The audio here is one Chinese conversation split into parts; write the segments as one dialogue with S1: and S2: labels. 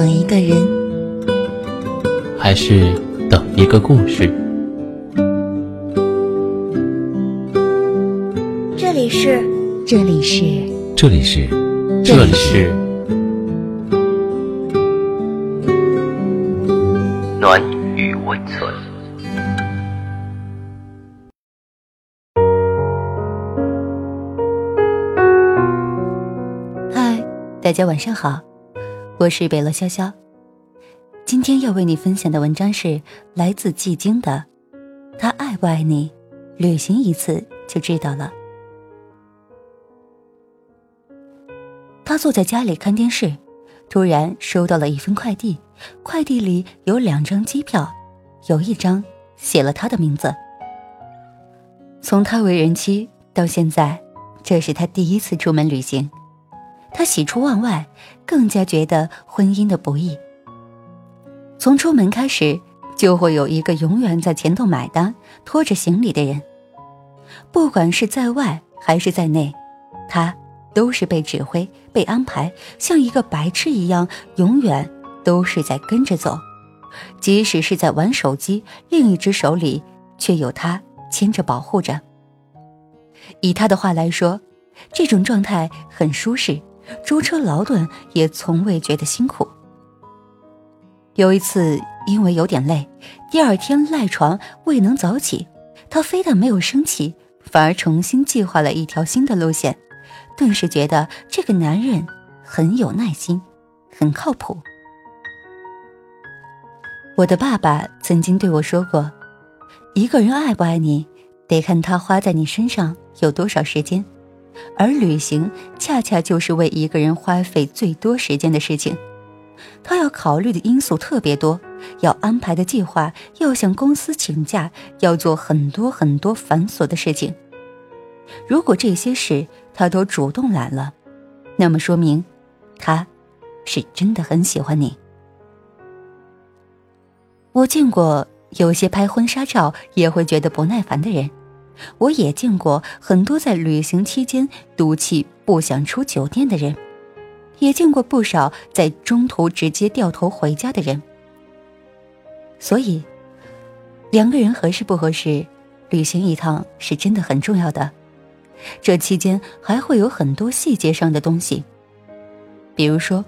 S1: 等一个人，
S2: 还是等一个故事？
S1: 这里是，这里是，
S2: 这里是，这里是
S3: 暖与温存。
S4: 嗨，大家晚上好。我是北乐潇潇，今天要为你分享的文章是来自季京的《他爱不爱你，旅行一次就知道了》。他坐在家里看电视，突然收到了一份快递，快递里有两张机票，有一张写了他的名字。从他为人妻到现在，这是他第一次出门旅行。他喜出望外，更加觉得婚姻的不易。从出门开始，就会有一个永远在前头买单、拖着行李的人，不管是在外还是在内，他都是被指挥、被安排，像一个白痴一样，永远都是在跟着走。即使是在玩手机，另一只手里却有他牵着保护着。以他的话来说，这种状态很舒适。舟车劳顿也从未觉得辛苦。有一次，因为有点累，第二天赖床未能早起，他非但没有生气，反而重新计划了一条新的路线，顿时觉得这个男人很有耐心，很靠谱。我的爸爸曾经对我说过：“一个人爱不爱你，得看他花在你身上有多少时间。”而旅行恰恰就是为一个人花费最多时间的事情，他要考虑的因素特别多，要安排的计划，要向公司请假，要做很多很多繁琐的事情。如果这些事他都主动揽了，那么说明，他，是真的很喜欢你。我见过有些拍婚纱照也会觉得不耐烦的人。我也见过很多在旅行期间赌气不想出酒店的人，也见过不少在中途直接掉头回家的人。所以，两个人合适不合适，旅行一趟是真的很重要的。这期间还会有很多细节上的东西，比如说，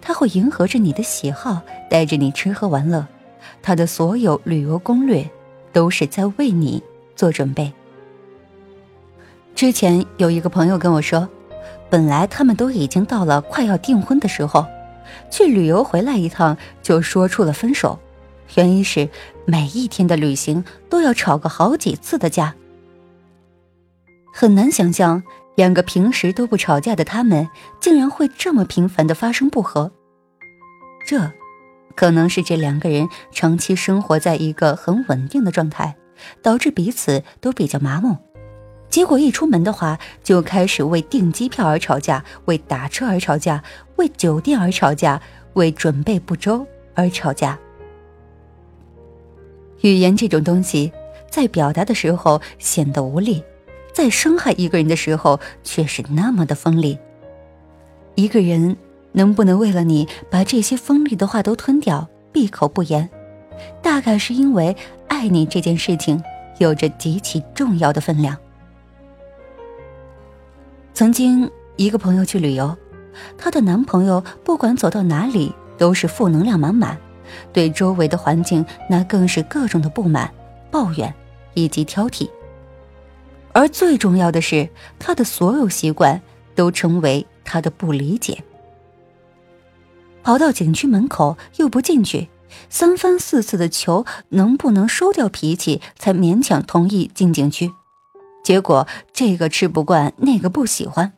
S4: 他会迎合着你的喜好，带着你吃喝玩乐，他的所有旅游攻略都是在为你做准备。之前有一个朋友跟我说，本来他们都已经到了快要订婚的时候，去旅游回来一趟就说出了分手，原因是每一天的旅行都要吵个好几次的架。很难想象两个平时都不吵架的他们，竟然会这么频繁的发生不和。这，可能是这两个人长期生活在一个很稳定的状态，导致彼此都比较麻木。结果一出门的话，就开始为订机票而吵架，为打车而吵架，为酒店而吵架，为准备不周而吵架。语言这种东西，在表达的时候显得无力，在伤害一个人的时候却是那么的锋利。一个人能不能为了你把这些锋利的话都吞掉，闭口不言，大概是因为爱你这件事情有着极其重要的分量。曾经一个朋友去旅游，她的男朋友不管走到哪里都是负能量满满，对周围的环境那更是各种的不满、抱怨以及挑剔。而最重要的是，他的所有习惯都成为他的不理解。跑到景区门口又不进去，三番四次的求能不能收掉脾气，才勉强同意进景区。结果这个吃不惯，那个不喜欢。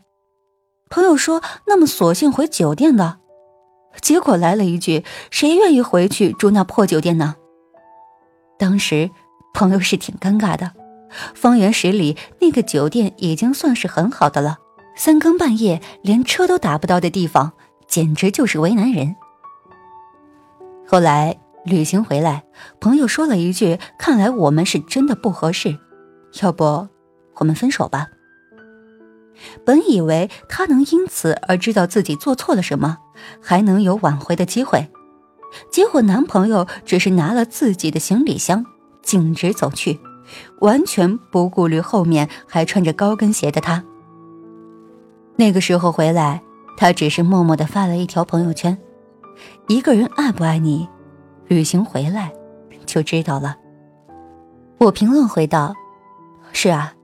S4: 朋友说：“那么索性回酒店的。”结果来了一句：“谁愿意回去住那破酒店呢？”当时朋友是挺尴尬的。方圆十里那个酒店已经算是很好的了，三更半夜连车都打不到的地方，简直就是为难人。后来旅行回来，朋友说了一句：“看来我们是真的不合适，要不……”我们分手吧。本以为他能因此而知道自己做错了什么，还能有挽回的机会，结果男朋友只是拿了自己的行李箱，径直走去，完全不顾虑后面还穿着高跟鞋的他。那个时候回来，他只是默默的发了一条朋友圈：“一个人爱不爱你，旅行回来就知道了。”我评论回道：“是啊。”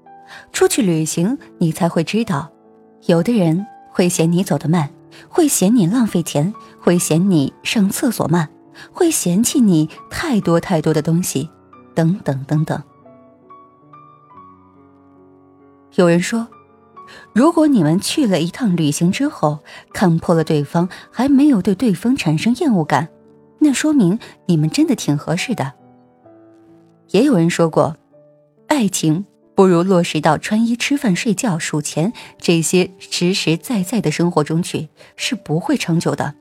S4: 出去旅行，你才会知道，有的人会嫌你走得慢，会嫌你浪费钱，会嫌你上厕所慢，会嫌弃你太多太多的东西，等等等等。有人说，如果你们去了一趟旅行之后，看破了对方，还没有对对方产生厌恶感，那说明你们真的挺合适的。也有人说过，爱情。不如落实到穿衣、吃饭、睡觉、数钱这些实实在在的生活中去，是不会长久的。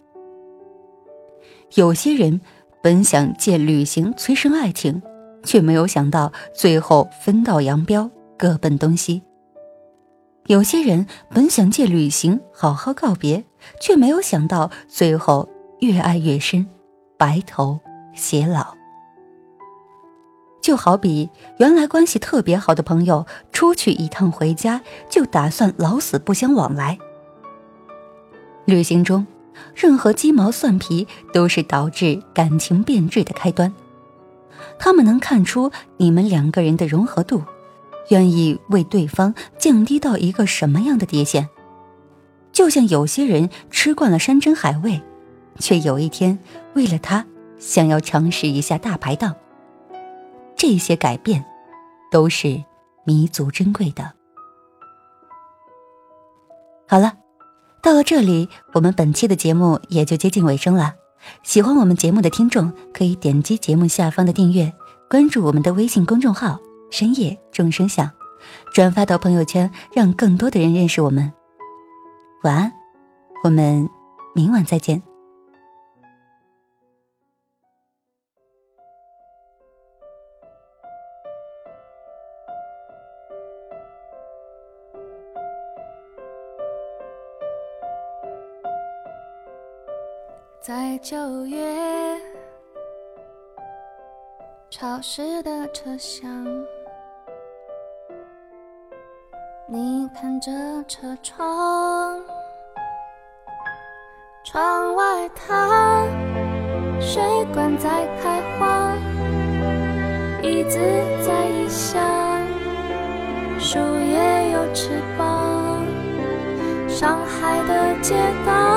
S4: 有些人本想借旅行催生爱情，却没有想到最后分道扬镳，各奔东西。有些人本想借旅行好好告别，却没有想到最后越爱越深，白头偕老。就好比原来关系特别好的朋友出去一趟回家，就打算老死不相往来。旅行中，任何鸡毛蒜皮都是导致感情变质的开端。他们能看出你们两个人的融合度，愿意为对方降低到一个什么样的底线。就像有些人吃惯了山珍海味，却有一天为了他想要尝试一下大排档。这些改变，都是弥足珍贵的。好了，到了这里，我们本期的节目也就接近尾声了。喜欢我们节目的听众，可以点击节目下方的订阅，关注我们的微信公众号“深夜众生响”，转发到朋友圈，让更多的人认识我们。晚安，我们明晚再见。
S5: 九月潮湿的车厢，你看着车窗，窗外它水管在开花，椅子在异乡，树叶有翅膀，上海的街道。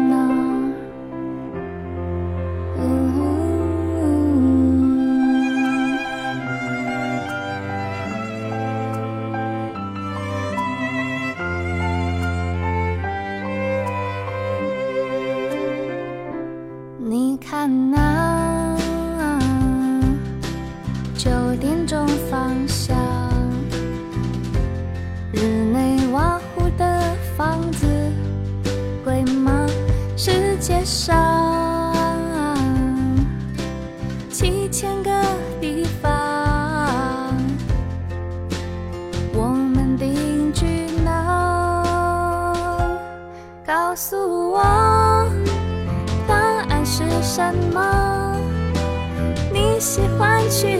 S5: 街上七千个地方我们定居哪告诉我答案是什么？你喜欢去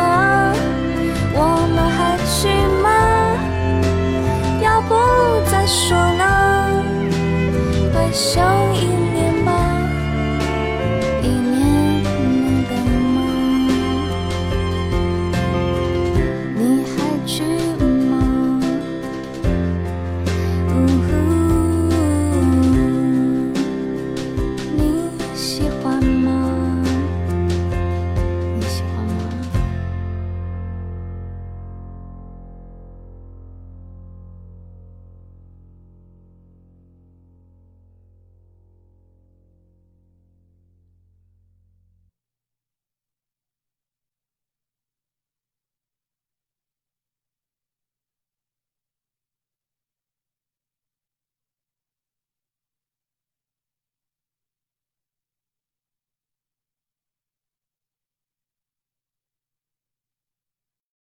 S5: 手。